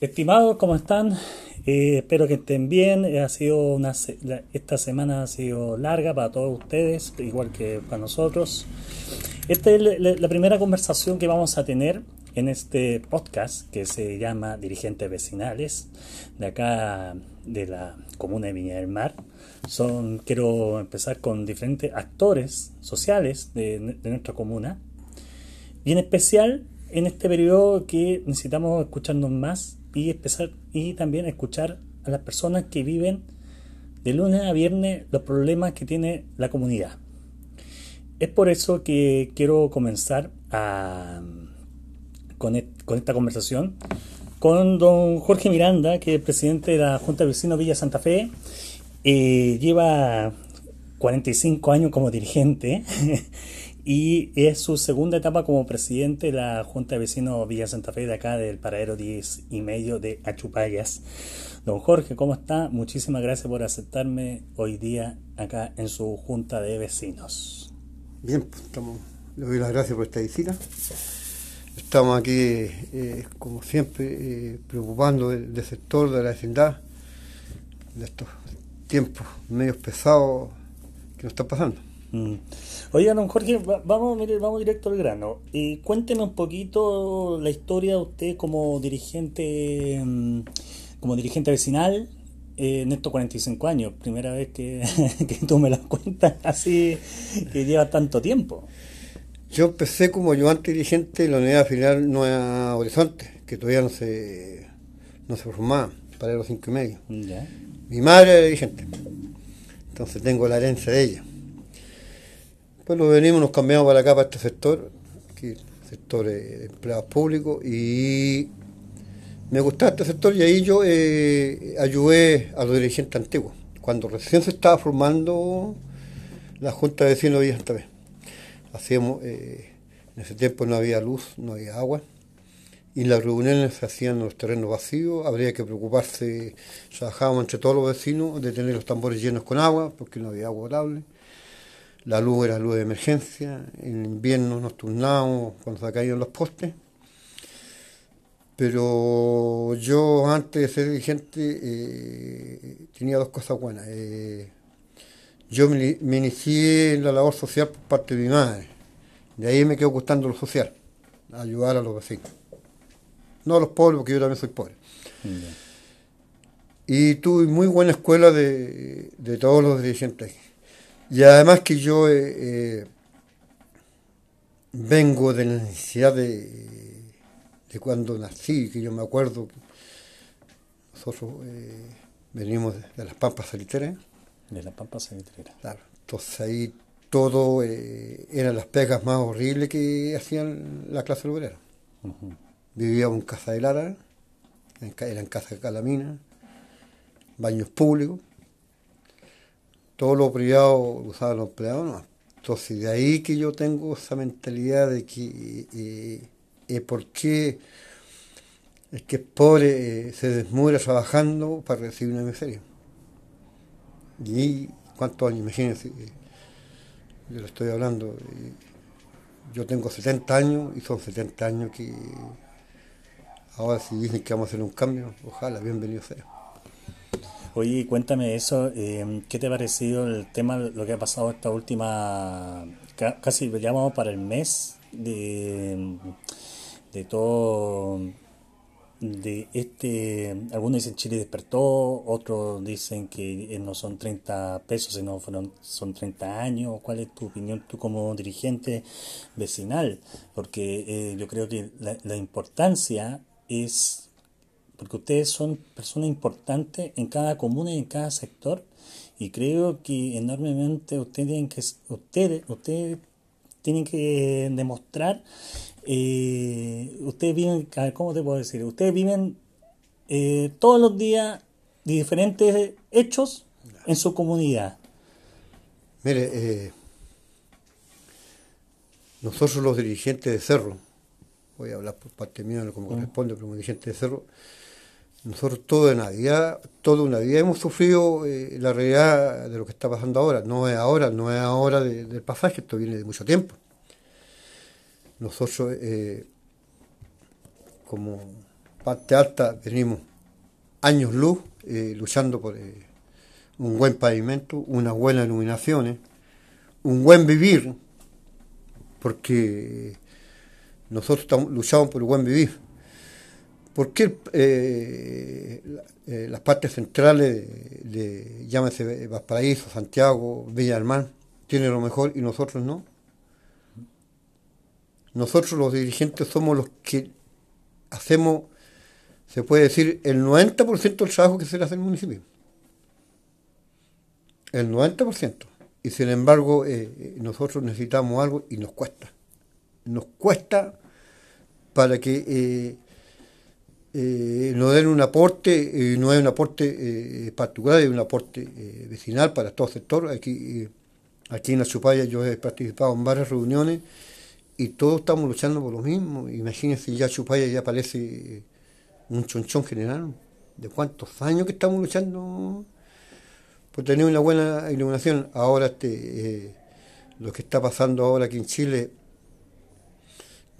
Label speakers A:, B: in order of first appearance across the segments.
A: Estimados, ¿cómo están? Eh, espero que estén bien. Ha sido una, esta semana ha sido larga para todos ustedes, igual que para nosotros. Esta es la, primera conversación que vamos a tener en este podcast que se llama Dirigentes Vecinales, de acá de la comuna de Viña del Mar. Son, quiero empezar con diferentes actores sociales de, de nuestra comuna. Y en especial en este periodo que necesitamos escucharnos más y empezar y también escuchar a las personas que viven de lunes a viernes los problemas que tiene la comunidad. Es por eso que quiero comenzar a, con, esta conversación con don Jorge Miranda, que es presidente de la Junta de Vecinos Villa Santa Fe. Eh, lleva 45 años como dirigente y es su segunda etapa como presidente de la Junta de Vecinos Villa Santa Fe de acá del paradero 10 y medio de Achupayas. Don Jorge, ¿cómo está? Muchísimas gracias por aceptarme hoy día acá en su Junta de Vecinos.
B: Bien, pues estamos, le doy las gracias por esta visita. Estamos aquí, eh, como siempre, eh, preocupando del, sector de la vecindad, de estos tiempos medios pesados que nos están pasando.
A: Mm. Oiga, don Jorge, vamos, mire, vamos directo al grano. Y cuénteme un poquito la historia de usted como dirigente, mm, como dirigente vecinal eh, en estos 45 años. Primera vez que, tú me las cuentas así, que lleva tanto tiempo.
B: Yo empecé como ayudante dirigente en la unidad final Nueva Horizonte, que todavía no se, no se formaba, para los cinco y medio. Mi madre era dirigente, entonces tengo la herencia de ella. Bueno, venimos, nos cambiamos para acá, para este sector, aquí, sector de empleados públicos, y me gustaba este sector y ahí yo eh, ayudé a los dirigentes antiguos, cuando recién se estaba formando la Junta de Vecinos de Villa Santa Hacíamos, eh, en ese tiempo no había luz, no había agua, y las reuniones se hacían en los terrenos vacíos, habría que preocuparse, trabajábamos entre todos los vecinos de tener los tambores llenos con agua, porque no había agua potable la luz era luz de emergencia, en invierno nos turnábamos cuando se caían los postes. Pero yo antes de ser dirigente eh, tenía dos cosas buenas. Eh, yo me, inicié en la labor social por parte de mi madre. De ahí me quedó gustando lo social, ayudar a los vecinos. No a los pobres, porque yo también soy pobre. Y tuve muy buena escuela de, de todos los dirigentes. Y además que yo eh, eh, vengo de la necesidad de, de, cuando nací, que yo me acuerdo que nosotros eh, venimos de, las Pampas Salitreras.
A: De las Pampas Salitreras.
B: Claro. Entonces ahí todo eran las pegas más horribles que hacían la clase obrera. Vivíamos en casa de Lara, eran casa de Calamina, baños públicos todo lo privado usaba los empleados, no. Entonces, de ahí que yo tengo esa mentalidad de que eh, eh, por qué es que el pobre eh, se desmuera trabajando para recibir una miseria. Y cuántos años, imagínense, yo lo estoy hablando, yo tengo 70 años y son 70 años que ahora si dicen que vamos a hacer un cambio, ojalá, bienvenido sea.
A: Oye, cuéntame eso, eh, ¿qué te ha parecido el tema, lo que ha pasado esta última, casi llamamos para el mes de, de todo, de este, algunos dicen Chile despertó, otros dicen que no son 30 pesos, sino fueron, son 30 años, ¿cuál es tu opinión tú como dirigente vecinal? Porque eh, yo creo que la importancia es porque ustedes son personas importantes en cada comuna y en cada sector y creo que enormemente ustedes tienen que ustedes ustedes tienen que demostrar eh, ustedes viven cómo te puedo decir ustedes viven eh, todos los días diferentes hechos en su comunidad.
B: Mire eh, nosotros los dirigentes de Cerro voy a hablar por parte mía como corresponde como dirigente de Cerro nosotros todo una vida, toda una vida hemos sufrido eh, la realidad de lo que está pasando ahora. No es ahora, no es ahora del pasaje, esto viene de mucho tiempo. Nosotros, eh, como parte alta venimos años luz eh, luchando por un buen pavimento, unas buenas iluminaciones, un buen vivir, porque nosotros luchamos por un buen vivir. ¿Por qué eh, las partes centrales de, llámese Valparaíso, Santiago, Villa del Mar, tienen lo mejor y nosotros no? Nosotros los dirigentes somos los que hacemos, se puede decir, el 90% del trabajo que se le hace el municipio. El 90%. Y sin embargo, eh, eh, nosotros necesitamos algo y nos cuesta. Nos cuesta para que eh, nos den un aporte, no es un aporte particular, es un aporte vecinal para todo el sector. Aquí, aquí en la Chupaya yo he participado en varias reuniones y todos estamos luchando por lo mismo. Imagínense, ya Chupaya ya parece un chonchón general. ¿De cuántos años que estamos luchando por tener una buena iluminación? Ahora, este, eh, lo que está pasando ahora aquí en Chile,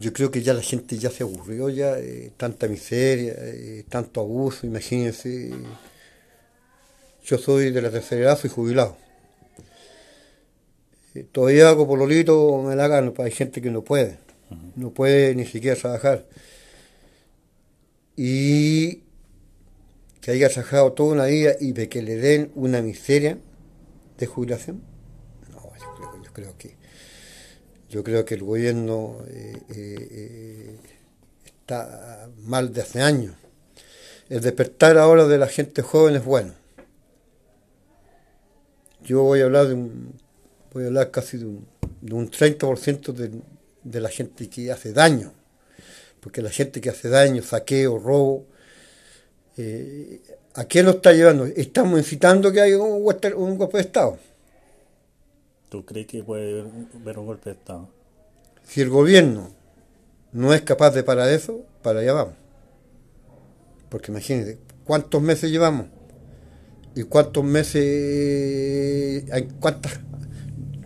B: yo creo que ya la gente ya se aburrió, ya eh, tanta miseria, eh, tanto abuso, imagínense. Yo soy de la tercera edad, soy jubilado todavía hago pololito, me la gano, hay gente que no puede, no puede ni siquiera trabajar. Y que haya trabajado toda una vida y de que le den una miseria de jubilación, no, yo creo, que yo creo que el gobierno eh, eh, está mal de hace años. El despertar ahora de la gente joven es bueno. Yo voy a hablar voy a hablar casi de un, de un 30% de, de la gente que hace daño, porque la gente que hace daño, saqueo, robo, eh, ¿a qué nos está llevando? Estamos incitando que haya un, un golpe de Estado.
A: ¿Tú crees que puede haber un golpe de Estado?
B: Si el gobierno no es capaz de parar eso, para allá vamos. Porque imagínense, ¿cuántos meses llevamos? ¿Y cuántos meses, hay cuántas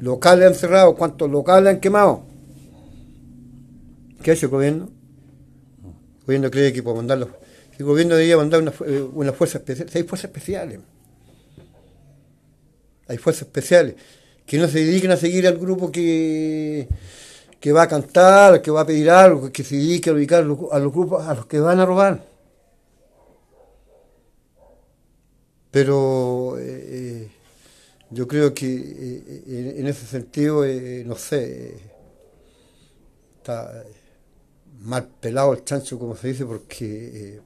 B: locales han cerrado, cuántos locales han quemado. ¿Qué ha hecho el gobierno? El gobierno cree que puede mandarlos. El gobierno debería mandar una, eh, una fuerza especial. Hay fuerzas especiales. Hay fuerzas especiales que no se dediquen a seguir al grupo que, que va a cantar, que va a pedir algo, que se dedique a ubicar a los grupos a los que van a robar. Pero eh, eh yo creo que eh, en ese sentido, no sé, está mal pelado el chancho, como se dice, porque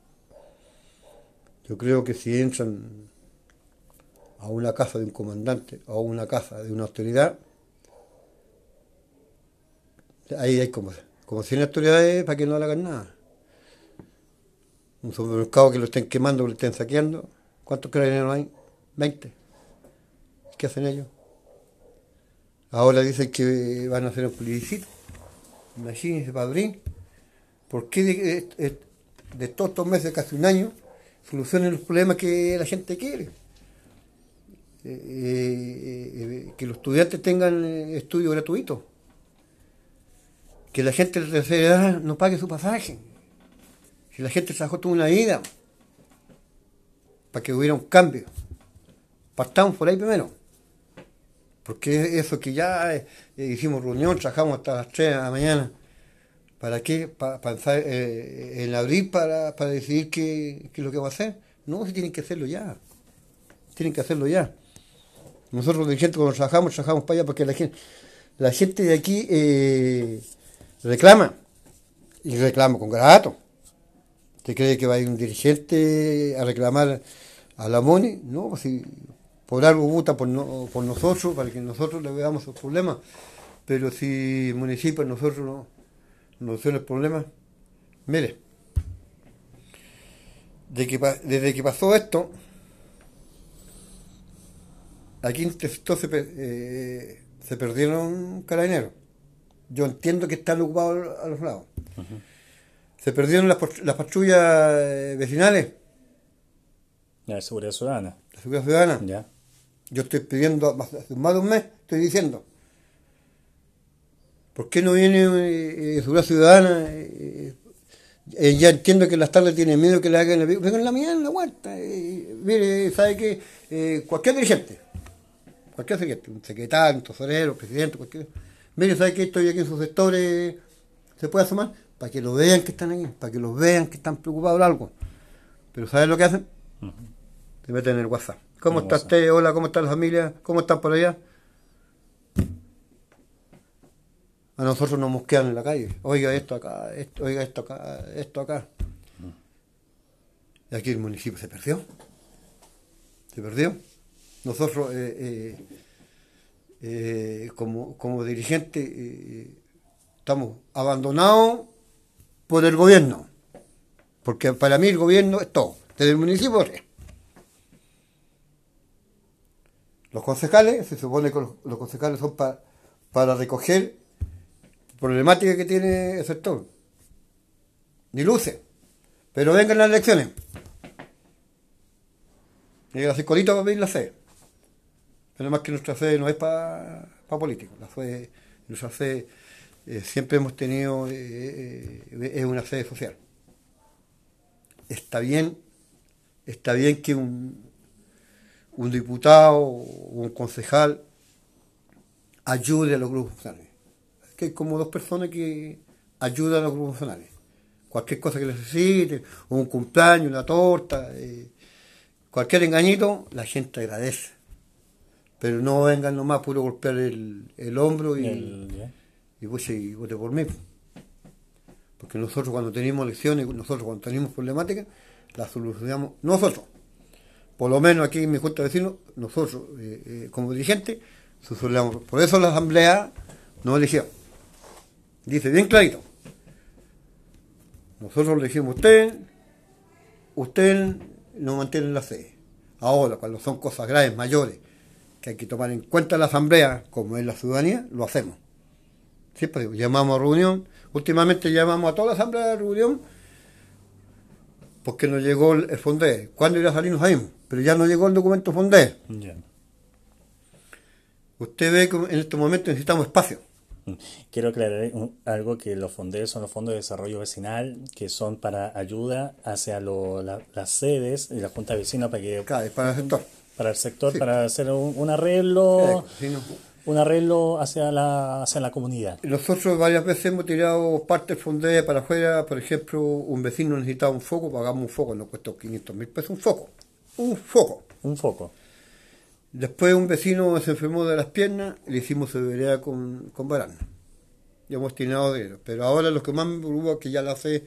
B: yo creo que si entran a una casa de un comandante o a una casa de una autoridad, ahí hay como, como 100 autoridades para que no le hagan nada. Un supermercado que lo estén quemando, que lo estén saqueando, ¿cuántos carabineros hay? 20. ¿Qué hacen ellos? Ahora dicen que van a hacer un plebiscito. Imagínense, padrín. ¿Por qué de, todos estos meses, casi un año, solucionen los problemas que la gente quiere? Eh, eh, eh, que los estudiantes tengan estudio gratuito. Que la gente de la tercera edad no pague su pasaje. Si la gente trabajó toda una vida para que hubiera un cambio. Partamos por ahí primero. Porque eso que ya hicimos reunión, trabajamos hasta las 3 de la mañana. ¿Para qué? Para pensar en abril para, para decidir qué, qué, es lo que va a hacer. No, si tienen que hacerlo ya. Tienen que hacerlo ya. Nosotros los dirigentes cuando trabajamos, trabajamos para allá porque la gente, la gente de aquí eh, reclama. Y reclama con grato. ¿Usted cree que va a ir un dirigente a reclamar a la MONI? No, pues si por algo vota por, por nosotros, para que nosotros le veamos los problemas. Pero si el municipio nosotros no nos el problema, mire, de que, desde que pasó esto, aquí en este sector se, eh, se perdieron carabineros. Yo entiendo que están ocupados a los lados. Se perdieron las, las patrullas eh, vecinales.
A: La seguridad ciudadana.
B: La seguridad ciudadana. Ya. Yo estoy pidiendo hace más de un mes, estoy diciendo, ¿por qué no viene eh, Seguridad Ciudadana eh, Eh, ya entiendo que las tardes tienen miedo que le hagan el vengan la mañana en la vuelta. mire, sabe que eh, cualquier dirigente, cualquier dirigente, un secretario, un tesorero, un presidente, cualquier. Mire, sabe que estoy aquí en sus sectores, se puede asomar, para que lo vean que están aquí, para que los vean que están preocupados por algo. Pero ¿sabe lo que hacen? Se meten en el WhatsApp. ¿Cómo está usted? Hola, ¿cómo está la familia? ¿Cómo están por allá? A nosotros nos mosquean en la calle. Oiga esto acá, esto, oiga esto acá, esto acá. Y aquí el municipio se perdió. Se perdió. Nosotros, eh, eh, eh, como, como dirigentes, estamos abandonados por el gobierno. Porque para mí el gobierno es todo. Desde el municipio, los concejales, se supone que los, concejales son para recoger problemática que tiene el sector. Ni luce. Pero vengan las elecciones. Y así colito para pedir la fe. Más que nuestra fe no es para pa políticos. La fe, nuestra fe eh, siempre hemos tenido, eh, eh, es una fe social. Está bien, está bien que un, diputado o un concejal ayude a los grupos sociales que hay como dos personas que ayudan a los grupos nacionales. Cualquier cosa que necesiten, un cumpleaños, una torta, cualquier engañito, la gente agradece. Pero no vengan nomás puro golpear el, el hombro y, y, pues, y vote por mí. Porque nosotros cuando tenemos elecciones, nosotros cuando tenemos problemáticas, las solucionamos nosotros. Por lo menos aquí en mi junta de vecinos, nosotros eh, eh, como dirigentes, solucionamos. Por eso la asamblea nos eligió. Dice bien clarito. Nosotros le dijimos, usted, usted no mantiene la fe. Ahora, cuando son cosas graves, mayores, que hay que tomar en cuenta la asamblea, como es la ciudadanía, lo hacemos. Siempre digo, llamamos a reunión. Últimamente llamamos a toda la asamblea de reunión porque nos llegó el, FONDE. ¿Cuándo iba a salir? No Pero ya no llegó el documento FONDE. Usted ve que en estos momentos necesitamos espacio.
A: Quiero aclarar algo que los fondos son los fondos de desarrollo vecinal que son para ayuda hacia las sedes y la junta de vecinos para que
B: para el sector
A: para el sector para hacer un, arreglo un arreglo hacia la hacia la comunidad
B: nosotros varias veces hemos tirado parte del fondo para afuera por ejemplo un vecino necesitaba un foco pagamos un foco nos costó 500 mil pesos un foco un foco
A: un foco
B: Después un vecino se enfermó de las piernas y le hicimos severidad con, con barana. Ya hemos tirado de eso. Pero ahora lo que más me preocupa es que ya la fe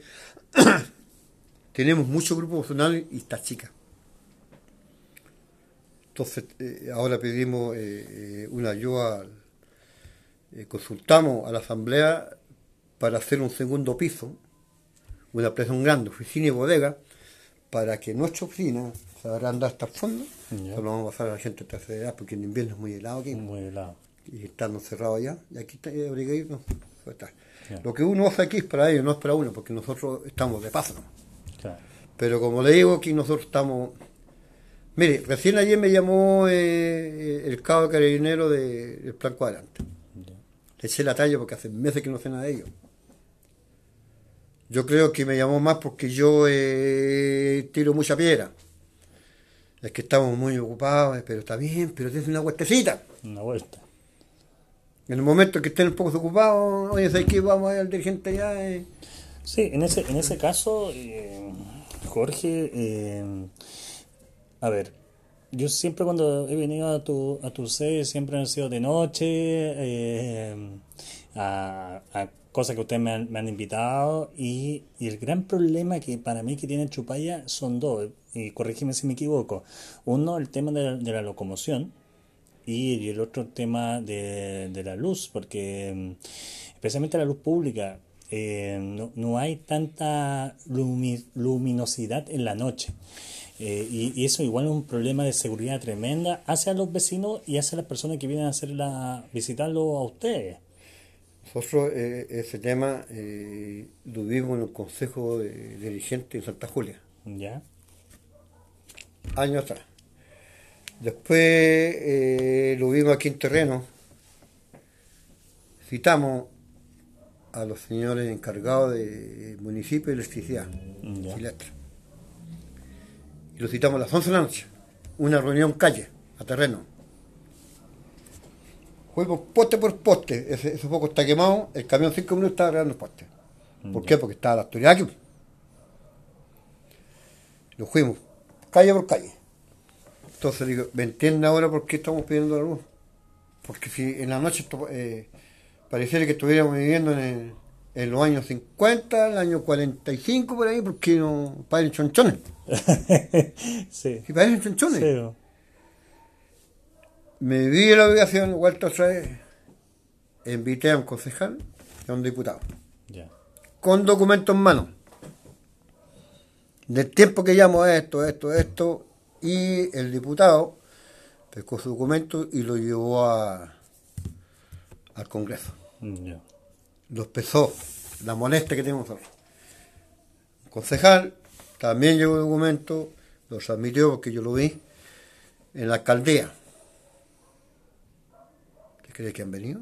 B: tenemos mucho grupo personal y está chica. Entonces, eh, ahora pedimos eh, eh, una ayuda, consultamos a la asamblea para hacer un segundo piso, una presión grande, oficina y bodega, para que nuestra oficina se agranda hasta el fondo. Solo vamos a pasar a la gente de tercera edad porque en invierno es muy helado aquí.
A: Muy helado.
B: Y estando cerrado allá. Y aquí está eh, no, Lo que uno hace aquí es para ellos, no es para uno, porque nosotros estamos de paso. Pero como le digo, aquí nosotros estamos. Mire, recién ayer me llamó eh, el cabo carabinero del Plan Cuadrante. Le eché la talla porque hace meses que no sé nada de ellos. Yo creo que me llamó más porque yo eh, tiro mucha piedra. Es que estamos muy ocupados, pero está bien, pero tienes una vueltecita.
A: Una vuelta.
B: En el momento que estén un poco ocupados, oye, ¿sabes qué? Vamos a ir al dirigente allá. Eh.
A: Sí, en ese, en ese caso, eh, Jorge, a ver, yo siempre cuando he venido a tu, a tu sede, siempre han sido de noche, a, a cosas que ustedes me han, invitado y, el gran problema que para mí que tiene Chupaya son dos, y corrígeme si me equivoco. Uno, el tema de la, locomoción y, el otro tema de, la luz, porque mm, especialmente la luz pública, eh, no, hay tanta luminosidad en la noche. Eh, y, eso igual es un problema de seguridad tremenda hacia los vecinos y hacia las personas que vienen a hacerla, visitarlo a ustedes.
B: Nosotros eh, ese tema eh, lo vimos en el Consejo de Dirigentes de Santa Julia.
A: ¿Ya?
B: Años atrás. Después eh, lo vimos aquí en terreno. Citamos a los señores encargados de municipio y electricidad, y Y lo citamos a las 11 de la noche, una reunión calle, a terreno. Fuimos poste por poste, ese, ese foco está quemado, el camión 5 minutos estaba arreglando el poste. ¿Por qué? Porque estaba la autoridad aquí. Nos fuimos, calle por calle. Entonces digo, ¿me entienden ahora por qué estamos pidiendo la luz? Porque si en la noche eh, pareciera que estuviéramos viviendo en, los años 50, el año 45 por ahí, porque no parecen chonchones. sí. Si parecen chonchones. Sí. Me di la obligación, vuelta otra vez, invité a un concejal y a un diputado. Con documentos en mano. Del tiempo que llamo esto, esto, esto, y el diputado pescó su documento y lo llevó a, al Congreso. Mm, Los pesó, la molestia que tenemos nosotros. El concejal también llevó el documento, los admitió porque yo lo vi en la alcaldía. ¿Ustedes creen que han venido?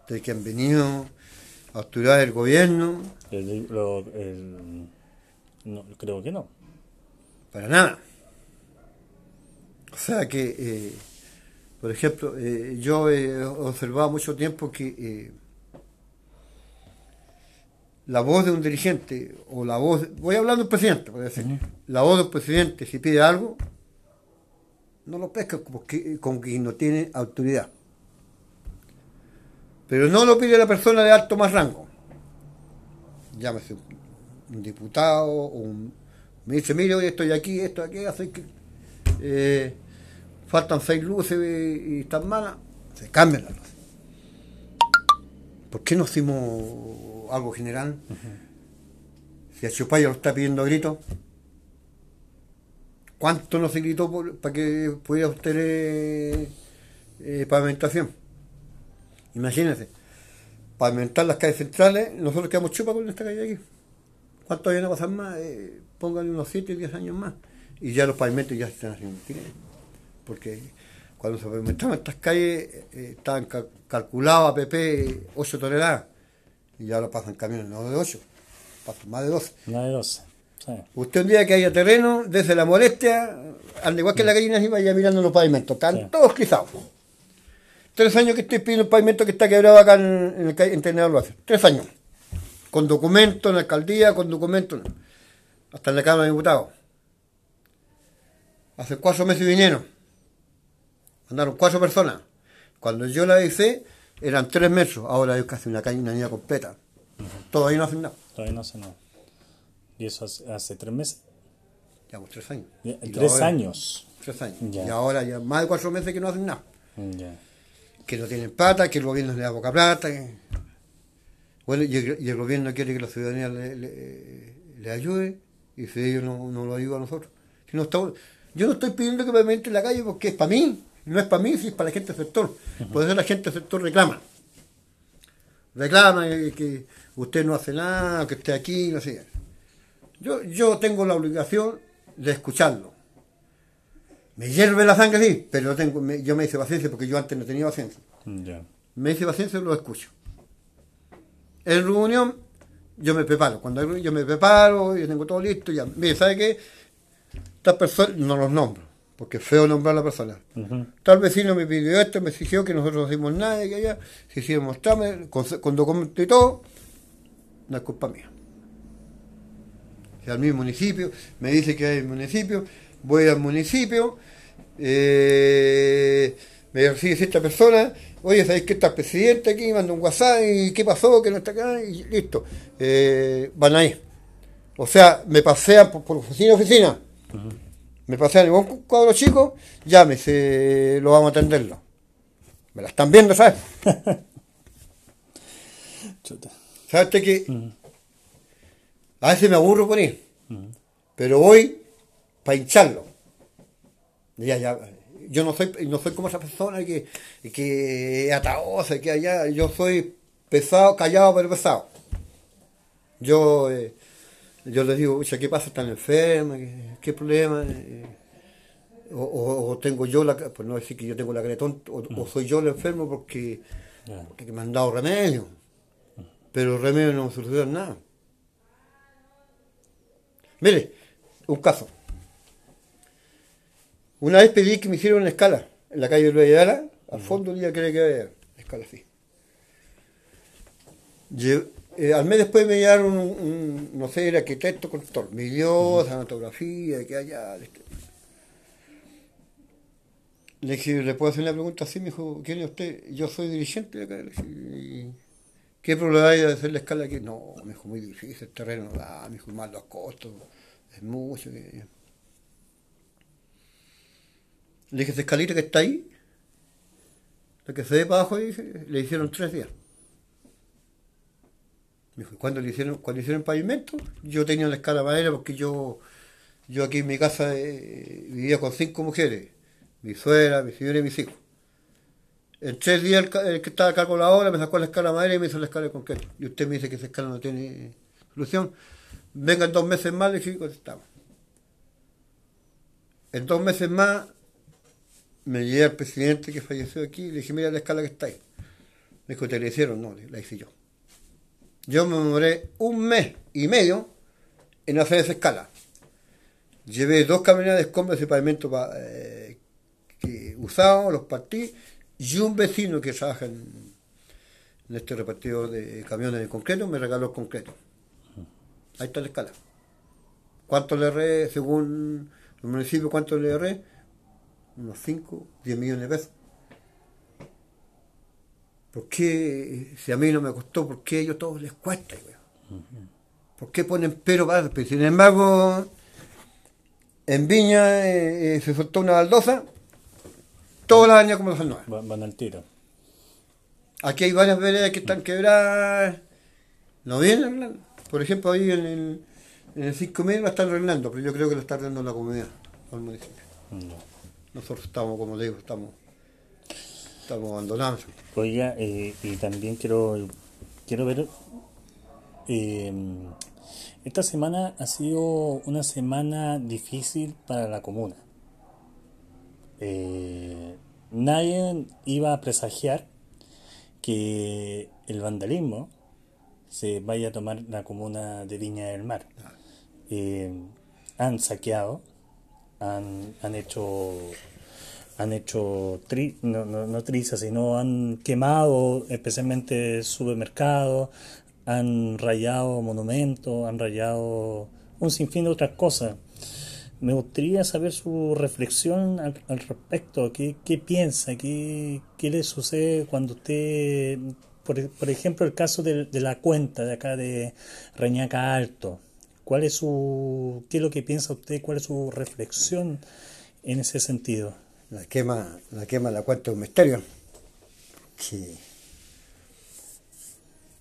B: ¿Ustedes que han venido autoridades del gobierno?
A: no, creo que no.
B: Para nada. O sea que, eh, por ejemplo, eh, yo he observado mucho tiempo que eh, la voz de un dirigente, o la voz, voy hablando del presidente, por decir, la voz del presidente, si pide algo, no lo pesca porque, con quien no tiene autoridad. Pero no lo pide la persona de alto más rango. Llámese un, diputado, o un, me dice, mire, hoy estoy aquí, esto aquí, hace que faltan seis luces y están malas, se cambian las luces. ¿Por qué no hicimos algo general? Si a Chupaya lo está pidiendo a gritos, ¿cuánto no se gritó para que pudiera obtener eh, pavimentación? Imagínense, pavimentar las calles centrales, nosotros quedamos chupas con esta calle aquí. ¿Cuánto hay a pasar más? Eh, pónganle unos 7, 10 años más. Y ya los pavimentos ya se están haciendo porque cuando se pavimentaban estas calles eh, estaban a PP 8 toneladas y ya ahora pasan camiones no de 8, pasan más de 12.
A: Más de 12.
B: Usted un día que haya terreno, desde la molestia, al igual que la gallina, y vaya mirando los pavimentos, están todos crizados. Tres años que estoy pidiendo un pavimento que está quebrado acá en, el en lo hace. Tres años. Con documentos en la alcaldía, con documentos, hasta en la Cámara de Diputados. Hace cuatro meses vinieron Andaron cuatro personas. Cuando yo la hice, eran tres metros. Ahora es casi una caña, una niña completa. Todavía no hacen nada.
A: Todavía no hacen nada. ¿Y eso hace, tres meses?
B: Ya, pues tres años.
A: ¿Tres años?
B: Tres años. Y ahora ya más de cuatro meses que no hacen nada. Que no tienen plata, que el gobierno le da poca plata. Bueno, y el, gobierno quiere que la ciudadanía le, ayude. Y si ellos no, no lo ayudan a nosotros. Si no estamos, yo no estoy pidiendo que me entre en la calle porque es para mí. No es para mí, si es para la gente del sector. Por eso la gente del sector reclama. Reclama que usted no hace nada, que esté aquí, no sé. Yo, yo tengo la obligación de escucharlo. Me hierve la sangre, sí, pero tengo, yo me hice paciencia porque yo antes no tenía paciencia. Me hice paciencia y lo escucho. En reunión, yo me preparo. Cuando yo me preparo, yo tengo todo listo, ya. Mire, ¿sabe qué? Estas personas no los nombro porque es feo nombrar a la persona. Tal vecino me pidió esto, me exigió que nosotros no hicimos nada, que allá, si hicimos trámite, con, con documento y todo, no es culpa mía. Al mismo municipio, me dice que hay el municipio, voy al municipio, eh, me recibe esta persona, oye, ¿sabéis que está el presidente aquí? Manda un WhatsApp y qué pasó, que no está acá, y listo. Eh, van ahí. O sea, me pasean por, oficina a oficina me pasé a ningún cuadro chico, llámese, lo vamos a atenderlo. Me la están viendo, ¿sabes? ¿Sabes que a veces me aburro por ir, pero voy para hincharlo. Ya, ya, yo no soy, no soy como esa persona que, que ataosa, que allá, yo soy pesado, callado, pero pesado. Yo eh, yo le digo, ¿qué pasa? ¿Están enferma? ¿Qué, problema? Eh, o, tengo yo la, pues no decir que yo tengo la cara o, soy yo el enfermo porque, porque me han dado remedio. pero remedios no solucionan nada. Mire, un caso. Una vez pedí que me hicieran una escala en la calle Luis Ayala, al fondo día que que había escala así. Eh, al mes después me llegaron un, no sé, el arquitecto constructor, me dio uh -huh. que allá. Le dije, ¿le puedo hacer una pregunta así? Me dijo, ¿quién es usted? Yo soy dirigente de acá. ¿Qué problema hay de hacer la escala aquí? No, me dijo, muy difícil, el terreno no da, me dijo, más los costos, es mucho. Le dije, esa escalita que está ahí, la que se ve para abajo, le hicieron tres días. Dijo, ¿cuándo le hicieron, cuando hicieron pavimento? Yo tenía la escala madera porque yo, yo aquí en mi casa eh, vivía con cinco mujeres mi suegra, mi señora y mis hijos. En tres días el, que estaba acá con la obra me sacó la escala de madera y me hizo la escala de concreto. Y usted me dice que esa escala no tiene solución. Vengan dos meses más, le dije, contestamos. En dos meses más me llegué al presidente que falleció aquí y le dije, mira la escala que está ahí. Me dijo, ¿te la hicieron? No, la hice yo. Yo me demoré un mes y medio en hacer esa escala. Llevé dos camionetas de escombros y pavimento. Eh, usados, los partí, y un vecino que trabaja en, este repartido de camiones de concreto me regaló el concreto. Ahí está la escala. ¿Cuánto le erré, según el municipio, cuánto le erré? Unos 5, 10 millones de pesos. ¿Por qué, si a mí no me costó, por qué a ellos todos les cuesta? ¿Por qué ponen pero para? Sin embargo, en Viña eh, eh, se soltó una baldosa todas las años como los nuevas.
A: Van, van al tiro.
B: Aquí hay varias veredas que están quebradas. ¿No vienen Por ejemplo, ahí en el, en el 5 medio la están arreglando, pero yo creo que lo está arreglando la comunidad, el municipio. Nosotros estamos, como digo, estamos, estamos abandonados.
A: Oiga, eh, y también quiero, quiero ver. Eh, esta semana ha sido una semana difícil para la comuna. Eh, nadie iba a presagiar que el vandalismo se vaya a tomar la comuna de Viña del Mar. Eh, han saqueado, han, han hecho han hecho no, no, no trizas, sino han quemado especialmente supermercados, han rayado monumentos, han rayado un sinfín de otras cosas. Me gustaría saber su reflexión al, respecto. ¿Qué, qué piensa? ¿Qué, ¿Qué, le sucede cuando usted, por, por ejemplo, el caso de, de, la cuenta de acá de Reñaca Alto? ¿Cuál es su, ¿Qué es lo que piensa usted? ¿Cuál es su reflexión en ese sentido?
B: La quema, la quema de la cuenta es un misterio. Que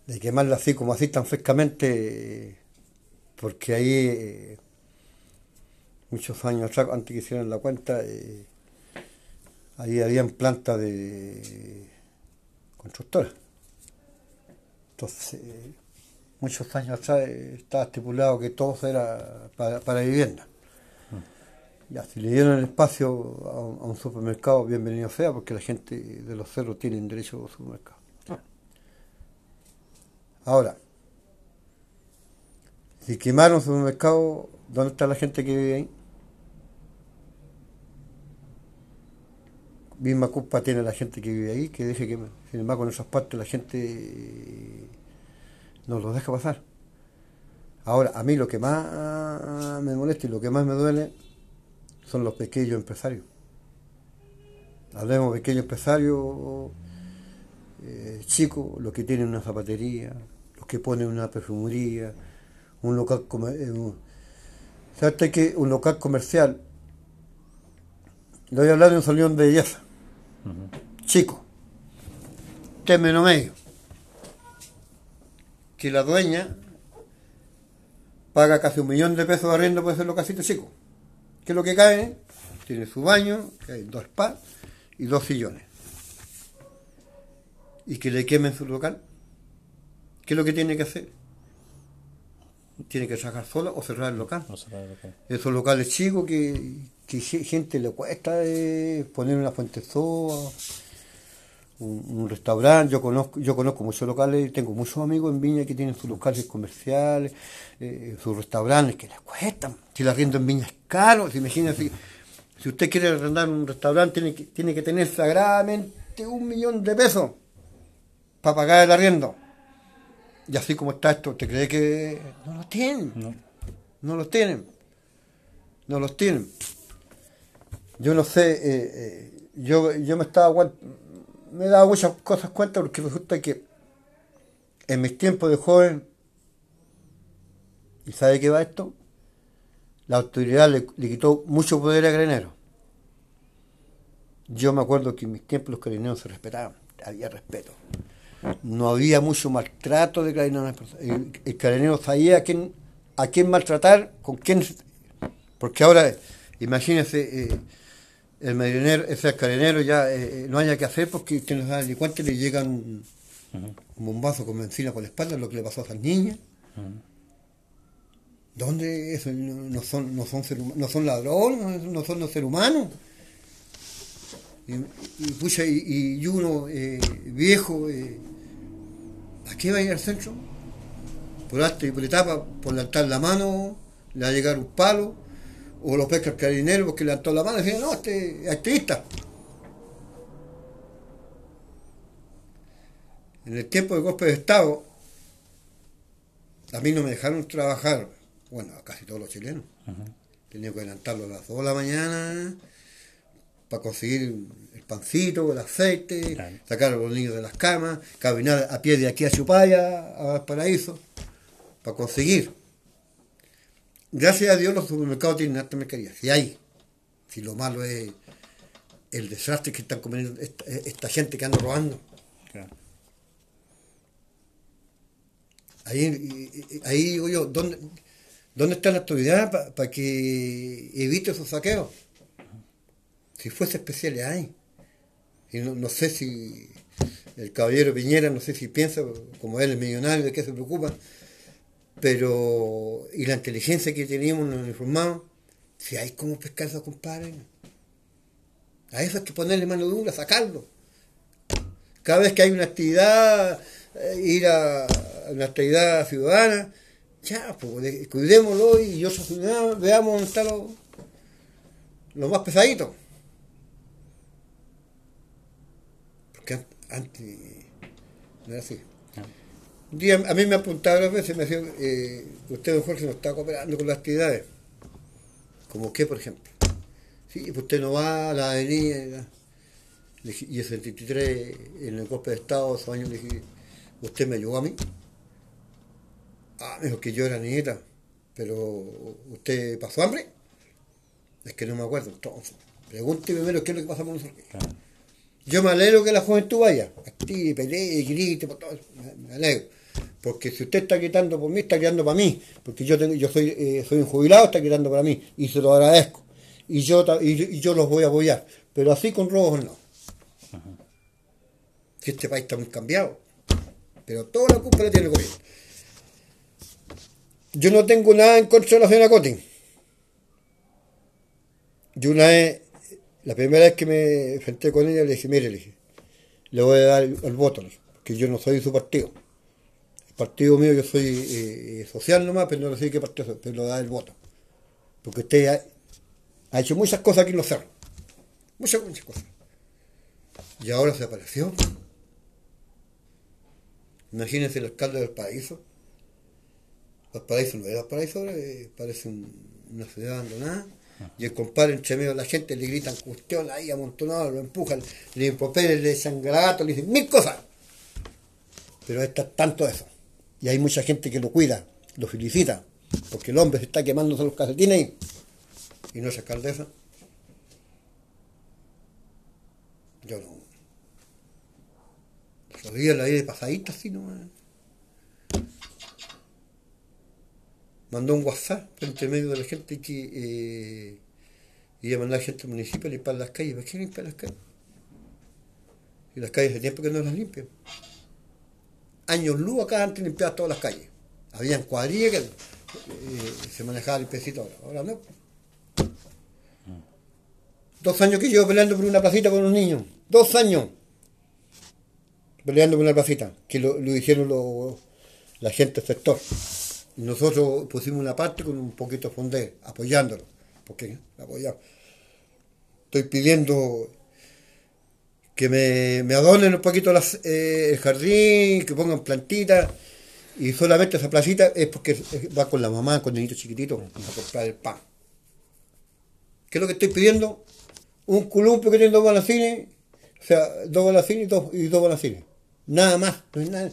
B: de quemarla así como así tan frescamente, porque ahí muchos años atrás, antes que hicieran la cuenta, eh, ahí habían plantas de constructoras. Entonces, muchos años atrás eh, estaba estipulado que todo era para, vivienda. Ya, si le dieron el espacio a un, supermercado, bienvenido sea, porque la gente de los cerros tienen derecho a supermercado. Ahora, si quemaron supermercado, ¿dónde está la gente que vive ahí? misma culpa tiene la gente que vive ahí, que deje que, sin embargo, en esas partes la gente no los deja pasar. Ahora, a mí lo que más me molesta y lo que más me duele son los pequeños empresarios. Hablemos de pequeños empresarios eh, chicos, los que tienen una zapatería, los que ponen una perfumería, un local comercial. ¿Sabes que un local comercial? Le voy a hablar de un salón de belleza chico, término medio, que la dueña paga casi un millón de pesos de arriendo por ese localcito chico. ¿Qué es lo que cae? Tiene su baño, que hay dos spas y dos sillones. Y que le quemen su local. ¿Qué es lo que tiene que hacer? Tiene que sacar sola o cerrar el local. Esos locales chicos que, que gente le cuesta eh, poner una fuente soda un, restaurante, yo conozco, yo conozco muchos locales, tengo muchos amigos en Viña que tienen sus locales comerciales, eh, sus restaurantes que les cuestan. Si la arriendo en Viña es caro, si imagínense, si usted quiere arrendar un restaurante tiene que, tiene que tener sagradamente un millón de pesos para pagar el arriendo. Y así como está esto, ¿te cree que no lo tienen? No, no los tienen. No los tienen. Yo no sé, eh, eh, yo, yo me estaba me he dado muchas cosas cuenta porque resulta que en mis tiempos de joven, ¿y sabe qué va esto? La autoridad le, quitó mucho poder a Granero. Yo me acuerdo que en mis tiempos los carabineros se respetaban, había respeto. No había mucho maltrato de carabineros. El, el sabía a quién, a quién maltratar, con quién. Porque ahora, imagínense, eh, el marinero, ese carenero ya eh, eh, no haya que hacer porque tiene los delincuentes le llegan un, bombazo con benzina por la espalda, lo que le pasó a esas niñas. ¿Dónde eso? No, son, no, son, no son ladrones, no son los seres humanos. Y, y, y, uno eh, viejo, ¿a qué va a ir al centro? Por alto y por etapa, por levantar la mano, le va a llegar un palo o los carineros que levantó la mano y decían, no, este es activista. En el tiempo del golpe de Estado, a mí no me dejaron trabajar, bueno, a casi todos los chilenos. Tenía que adelantarlo a las 2 de la mañana para conseguir el pancito, el aceite, sacar a los niños de las camas, caminar a pie de aquí a Chupaya, a Valparaíso, para conseguir gracias a Dios los supermercados tienen alta mercadería. Si hay, si lo malo es el desastre que están comiendo esta, gente que anda robando. Ahí, ahí digo yo, ¿dónde, ¿dónde está la autoridad para que evite esos saqueos? Si fuese especial, hay. Y no, sé si el caballero Piñera, no sé si piensa, como él es millonario, de qué se preocupa, pero, y la inteligencia que teníamos nos informaban, si hay como pescar esos compadres, a eso hay que ponerle mano dura, sacarlo. Cada vez que hay una actividad, eh, ir a una actividad ciudadana, ya, pues cuidémoslo y yo veamos dónde está lo, más pesadito. Porque antes no era así. Un día a mí me apuntaba varias veces, me decían, eh, usted, don Jorge, no está cooperando con las actividades. ¿Como qué, por ejemplo? Sí, pues usted no va a la avenida. Y el 73, en el golpe de Estado, esos años, le dije, ¿usted me ayudó a mí? Ah, me dijo que yo era nieta, pero ¿usted pasó hambre? Es que no me acuerdo, entonces. Pregúnteme primero qué es lo que pasa con nosotros. Yo me alegro que la juventud vaya, active, pelee, grite, por todo eso. Me alegro. Porque si usted está gritando por mí, está gritando para mí. Porque yo tengo, yo soy, eh, soy un jubilado, está gritando para mí. Y se lo agradezco. Y yo, y, yo los voy a apoyar. Pero así con robos no. Que este país está muy cambiado. Pero toda la culpa la tiene el gobierno. Yo no tengo nada en contra de la señora Cotin. Yo una vez, la primera vez que me enfrenté con ella, le dije, mire, le dije, le voy a dar el, voto, porque yo no soy de su partido partido mío, yo soy eh, eh, social nomás, pero no sé qué partido pero lo da el voto. Porque usted ha, hecho muchas cosas aquí en los cerros. Muchas, muchas cosas. Y ahora se apareció. Imagínense el alcalde del paraíso. Los paraísos no es el paraíso ahora, eh, parece una ciudad abandonada. Y el compadre entre medio de la gente le gritan cuestión ahí amontonado, lo empujan, le improperen, le echan le dicen mil cosas. Pero está tanto eso. Y hay mucha gente que lo cuida, lo felicita, porque el hombre se está quemándose los calcetines y no es alcaldesa. Yo no. Los días la vida de pasadita así no. Mandó un WhatsApp entre medio de la gente que eh, iba a mandar gente al municipio a limpiar las calles. ¿Para qué limpiar las calles? Y las calles de tiempo que no las limpian años luz acá antes limpiadas todas las calles. Habían cuadrillas que eh, se manejaba limpiecito ahora. Ahora no. Dos años que llevo peleando por una placita con un niño. Dos años. peleando con la placita, que lo, lo hicieron la gente del sector. Y nosotros pusimos una parte con un poquito de fondé, apoyándolo, porque apoyamos. Estoy pidiendo que me, me adornen un poquito eh, el jardín, que pongan plantitas, y solamente esa placita es porque va con la mamá, con el niño chiquitito, a comprar el pan. ¿Qué es lo que estoy pidiendo? Un columpio que tiene dos balacines, o sea, dos balacines y dos, y dos balacines. Nada más, no es nada.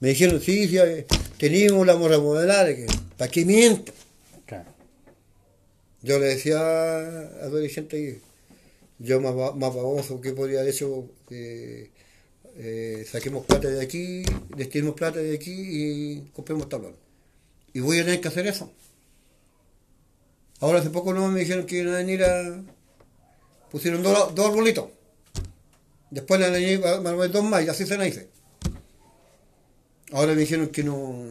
B: Me dijeron, sí, sí, eh, teníamos la modelar, ¿para qué mienten? Yo le decía a dirigentes, yo más, más baboso que podría haber hecho, eh, eh, saquemos plata de aquí, destinemos plata de aquí y compremos tablón. Y voy a tener que hacer eso. Ahora hace poco no me dijeron que iban a venir a... Pusieron dos, dos arbolitos. Después le añadí dos más y así se dice. Ahora me dijeron que no,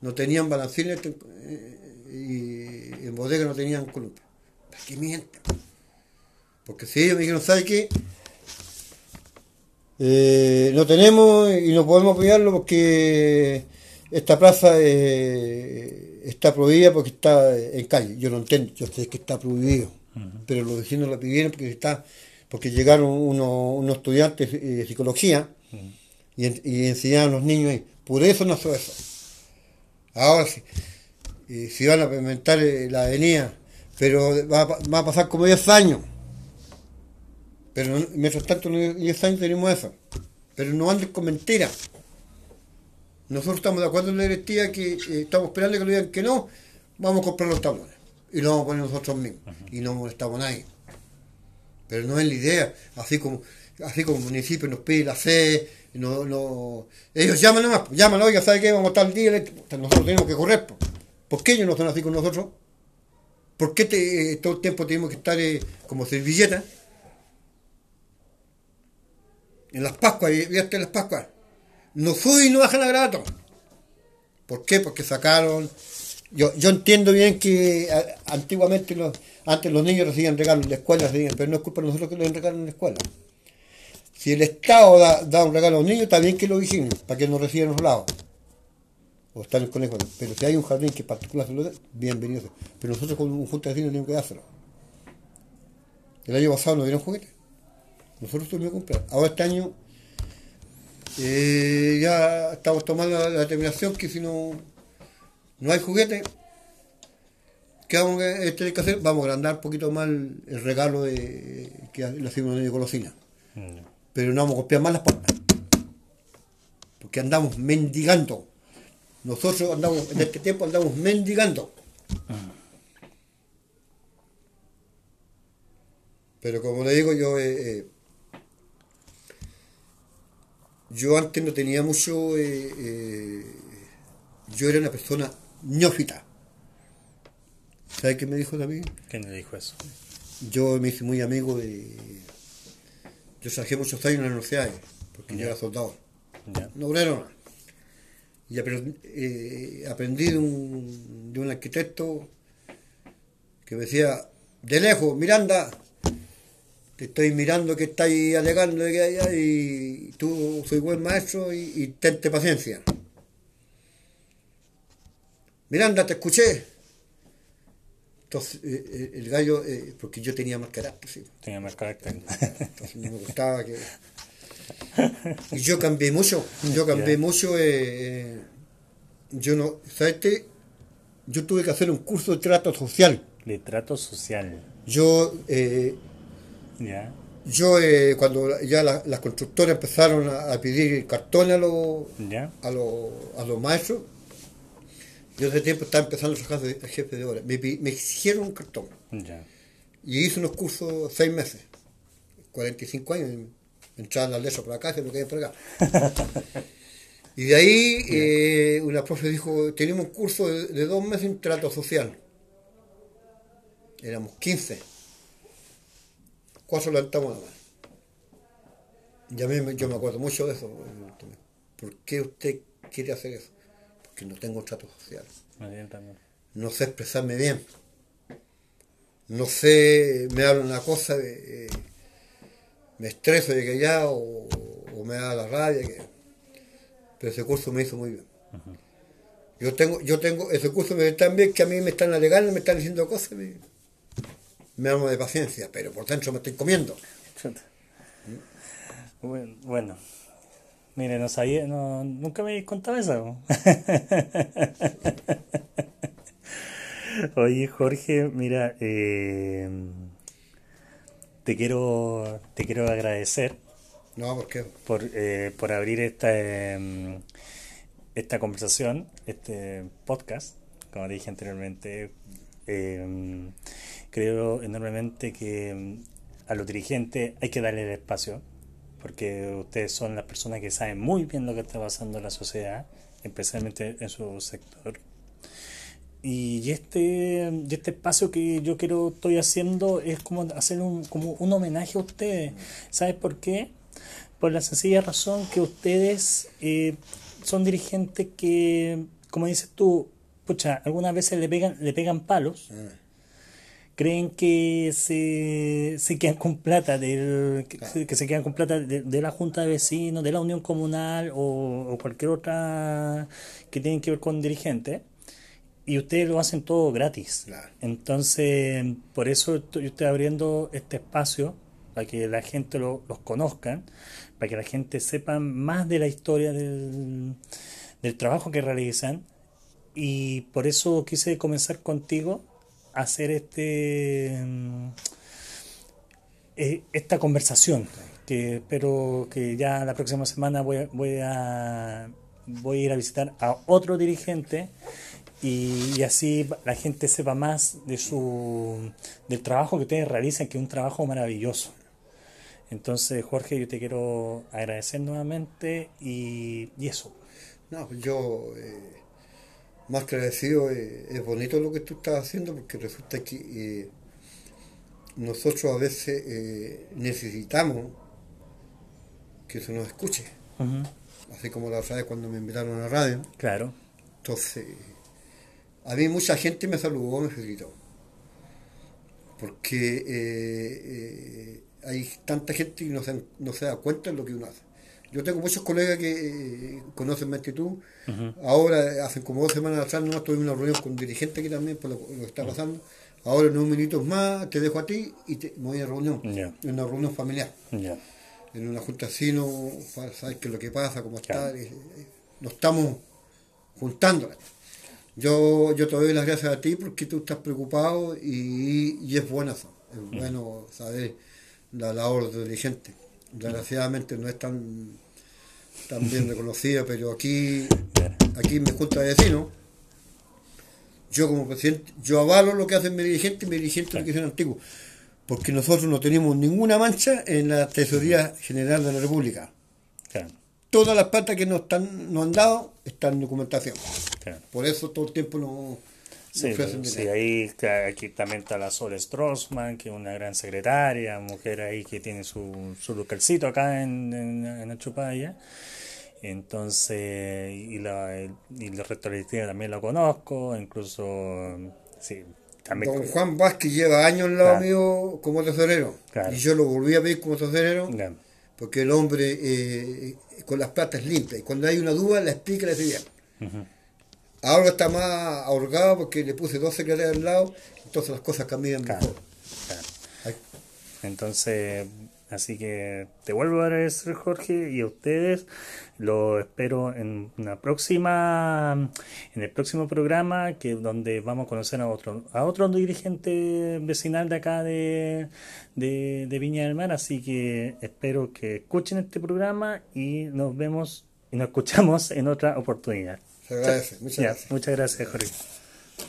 B: no tenían balancines eh, y en bodega no tenían columpio. ¿Para qué mienten? Porque si ellos me dijeron, ¿sabe qué? Eh, no tenemos y no podemos apoyarlo porque esta plaza eh, está prohibida porque está en calle. Yo no entiendo, yo sé que está prohibido, pero los vecinos lo pidieron porque está porque llegaron unos, unos estudiantes de psicología y, y, enseñaron a los niños ahí. Por eso no fue eso. Ahora sí, si van a implementar eh, la avenida, pero va, va a pasar como 10 años pero mientras tanto, en 10 años tenemos eso. Pero no anden con mentiras. Nosotros estamos de acuerdo en la directiva que eh, estamos esperando que nos digan que no, vamos a comprar los tablones. Y lo vamos a poner nosotros mismos. Y no molestamos a nadie. Pero no es la idea. Así como así como el municipio nos pide la fe, no, no, ellos llaman nomás, llaman, oiga, ¿sabe qué? Vamos a estar el día, nosotros tenemos que correr. ¿Por qué ellos no están así con nosotros? ¿Por qué te, todo el tiempo tenemos que estar eh, como servilletas? En las Pascuas, ¿viste en las Pascuas? No fui y no bajan a grato. ¿Por qué? Porque sacaron. Yo, yo entiendo bien que antiguamente los, antes los niños recibían regalos en la escuela, pero no es culpa de nosotros que les regalen en la escuela. Si el Estado da, un regalo a los niños, también que lo vigilen, para que no reciban los lados. O están en el colegio. Pero si hay un jardín que particular se lo bienvenido. Pero nosotros con un junta de vecinos tenemos que dárselo. El año pasado nos dieron juguetes. Nosotros tuvimos que comprar. Ahora este año eh, ya estamos tomando la, determinación que si no, no hay juguete, ¿qué vamos a tener que hacer? Vamos a agrandar un poquito más el, regalo de, que le hacemos de golosina. Mm. Pero no vamos a copiar más las puertas. Porque andamos mendigando. Nosotros andamos, en este tiempo andamos mendigando. Mm. Pero como le digo, yo eh, eh, yo antes no tenía mucho, eh, eh, yo era una persona ñófita. ¿Sabes qué me dijo también?
A: ¿Quién me dijo eso?
B: Yo me hice muy amigo de... Yo trabajé muchos años en las universidades, porque yo era soldado. No obrero Y eh, aprendí, de, un, de un arquitecto que me decía, de lejos, Miranda, te estoy mirando que estáis alegando que allá y tú soy buen maestro y, y tente paciencia. Miranda, te escuché. Entonces, eh, eh, el gallo, eh, porque yo tenía más carácter, sí.
A: Tenía más carácter.
B: Entonces no me gustaba que... Y yo cambié mucho, yo cambié mucho. yo no, ¿sabes qué? Yo tuve que hacer un curso de trato social.
A: De trato social.
B: Yo yo, eh, cuando ya las constructoras empezaron a, pedir cartones a, los a, a los maestros, yo ese tiempo estaba empezando a de jefe de obra. Me, me exigieron un cartón. Y hice unos cursos seis meses, 45 años. Entraba en la letra por acá, se me quedé por acá. y de ahí eh, una profe dijo, tenemos un curso de, de dos meses en trato social. Éramos 15 cuatro levantamos nada más. Ya yo me acuerdo mucho de eso. ¿Por qué usted quiere hacer eso? Porque no tengo trato social. No sé expresarme bien. No sé, me hablan una cosa. Eh, me estreso de que allá o, me da la rabia. Que, pero ese curso me hizo muy bien. Yo tengo, yo tengo, ese curso me tan bien que a mí me están alegando, me están diciendo cosas, me, me amo de paciencia, pero por dentro me estoy comiendo.
A: Bueno, mire, no sabía, no, nunca me contado eso. Oye, Jorge, mira, eh, te quiero te quiero agradecer.
B: No, ¿por qué?
A: Por, eh, por abrir esta, em, esta conversación, este podcast, como dije anteriormente. Em, creo enormemente que em, a los dirigentes hay que darle el espacio, porque ustedes son las personas que saben muy bien lo que está pasando en la sociedad, especialmente en su sector y este, este espacio que yo quiero, estoy haciendo es como hacer un, como un homenaje a ustedes. ¿Sabes por qué? Por la sencilla razón que ustedes eh, son dirigentes que, como dices tú, pucha, algunas veces le pegan, le pegan palos. Ah. Creen que se, se quedan con plata, del, que, se quedan con plata de, la Junta de Vecinos, de la Unión Comunal o, o cualquier otra que tiene que ver con dirigentes y ustedes lo hacen todo gratis. Entonces, por eso yo estoy abriendo este espacio para que la gente lo, los conozca, para que la gente sepa más de la historia del, del trabajo que realizan. Y por eso quise comenzar contigo hacer este mm, eh, esta conversación que espero que ya la próxima semana voy voy a voy a ir a visitar a otro dirigente y, así la gente sepa más de su del trabajo que ustedes realizan, que es un trabajo maravilloso. Entonces, Jorge, yo te quiero agradecer nuevamente y, eso.
B: No, pues yo, eh, más que agradecido, eh, es bonito lo que tú estás haciendo porque resulta que eh, nosotros a veces necesitamos que se nos escuche. Así como la otra vez cuando me invitaron a la radio.
A: Claro.
B: Entonces a mí mucha gente me saludó, me felicitó. Porque eh, eh, hay tanta gente que no se, no se da cuenta de lo que uno hace. Yo tengo muchos colegas que eh, conocen más que tú. Ahora, hace como dos semanas atrás, no tuve una reunión con dirigentes aquí también por lo, que está pasando. Ahora, en unos minutos más, te dejo a ti y te, me voy a reunión. En una reunión familiar. En una junta así, no, sabes qué es lo que pasa, cómo está. nos estamos juntando. Yo, yo te doy las gracias a ti porque tú estás preocupado y, y es bueno eso. Es bueno saber la labor de dirigente. Desgraciadamente no es tan, tan bien reconocida, pero aquí, aquí mi junta de vecinos, yo como presidente, yo avalo lo que hacen mi dirigente y mi dirigente lo que hacen antiguo. Porque nosotros no tenemos ninguna mancha en la Tesorería General de la República. Todas las patas que nos, están, nos han dado están en documentación. Por eso todo el tiempo no...
A: Sí, sí, ahí aquí también está la Sol Strossman, que es una gran secretaria, mujer ahí que tiene su, su localcito acá en, en, en Achupaya. Entonces, y, la, y la también lo conozco, incluso, sí,
B: también. Don Juan Vázquez lleva años al lado mío como tesorero. Y yo lo volví a ver como tesorero, porque el hombre eh, con las patas limpias, y cuando hay una duda la explica la idea. Ahora está más ahorgado porque le puse dos secretarios al lado, entonces las cosas cambian mejor.
A: Entonces, así que te vuelvo a agradecer, Jorge, y a ustedes. Lo espero en una próxima, en el próximo programa, que donde vamos a conocer a otro, a otro dirigente vecinal de acá de, de, de Viña del Mar. Así que espero que escuchen este programa y nos vemos y nos escuchamos en otra oportunidad.
B: Se agradece. Muchas gracias.
A: Muchas gracias, Jorge.